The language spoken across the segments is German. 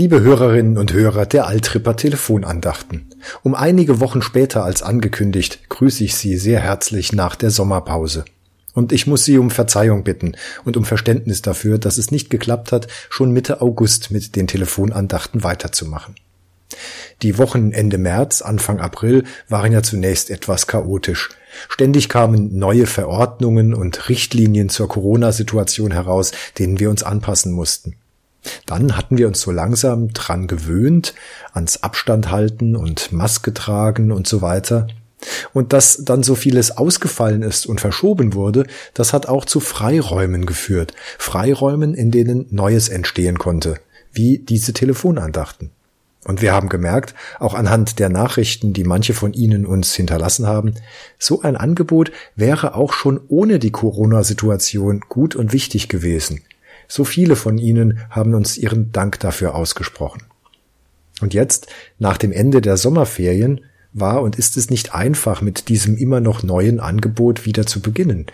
Liebe Hörerinnen und Hörer der Altripper Telefonandachten. Um einige Wochen später als angekündigt grüße ich Sie sehr herzlich nach der Sommerpause. Und ich muss Sie um Verzeihung bitten und um Verständnis dafür, dass es nicht geklappt hat, schon Mitte August mit den Telefonandachten weiterzumachen. Die Wochen Ende März, Anfang April waren ja zunächst etwas chaotisch. Ständig kamen neue Verordnungen und Richtlinien zur Corona-Situation heraus, denen wir uns anpassen mussten. Dann hatten wir uns so langsam dran gewöhnt, ans Abstand halten und Maske tragen und so weiter. Und dass dann so vieles ausgefallen ist und verschoben wurde, das hat auch zu Freiräumen geführt. Freiräumen, in denen Neues entstehen konnte, wie diese Telefonandachten. Und wir haben gemerkt, auch anhand der Nachrichten, die manche von Ihnen uns hinterlassen haben, so ein Angebot wäre auch schon ohne die Corona-Situation gut und wichtig gewesen. So viele von Ihnen haben uns ihren Dank dafür ausgesprochen. Und jetzt, nach dem Ende der Sommerferien, war und ist es nicht einfach, mit diesem immer noch neuen Angebot wieder zu beginnen.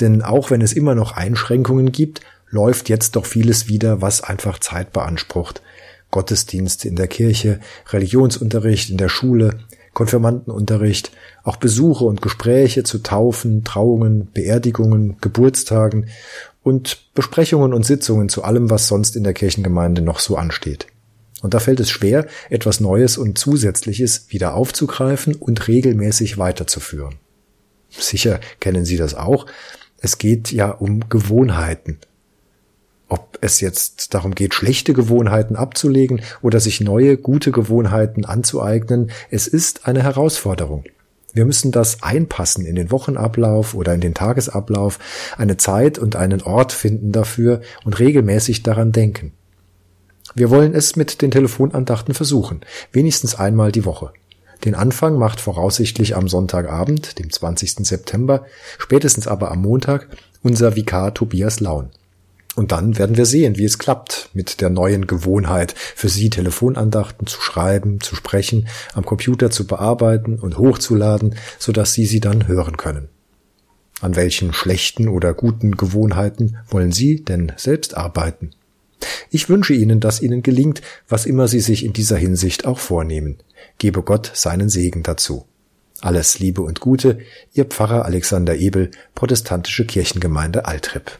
Denn auch wenn es immer noch Einschränkungen gibt, läuft jetzt doch vieles wieder, was einfach Zeit beansprucht. Gottesdienste in der Kirche, Religionsunterricht in der Schule, Konfirmandenunterricht, auch Besuche und Gespräche zu Taufen, Trauungen, Beerdigungen, Geburtstagen und Besprechungen und Sitzungen zu allem, was sonst in der Kirchengemeinde noch so ansteht. Und da fällt es schwer, etwas Neues und Zusätzliches wieder aufzugreifen und regelmäßig weiterzuführen. Sicher kennen Sie das auch. Es geht ja um Gewohnheiten. Ob es jetzt darum geht, schlechte Gewohnheiten abzulegen oder sich neue, gute Gewohnheiten anzueignen, es ist eine Herausforderung. Wir müssen das einpassen in den Wochenablauf oder in den Tagesablauf, eine Zeit und einen Ort finden dafür und regelmäßig daran denken. Wir wollen es mit den Telefonandachten versuchen, wenigstens einmal die Woche. Den Anfang macht voraussichtlich am Sonntagabend, dem 20. September, spätestens aber am Montag, unser Vikar Tobias Laun. Und dann werden wir sehen, wie es klappt mit der neuen Gewohnheit, für Sie Telefonandachten zu schreiben, zu sprechen, am Computer zu bearbeiten und hochzuladen, sodass Sie sie dann hören können. An welchen schlechten oder guten Gewohnheiten wollen Sie denn selbst arbeiten? Ich wünsche Ihnen, dass Ihnen gelingt, was immer Sie sich in dieser Hinsicht auch vornehmen. Gebe Gott seinen Segen dazu. Alles Liebe und Gute, Ihr Pfarrer Alexander Ebel, Protestantische Kirchengemeinde Altrip.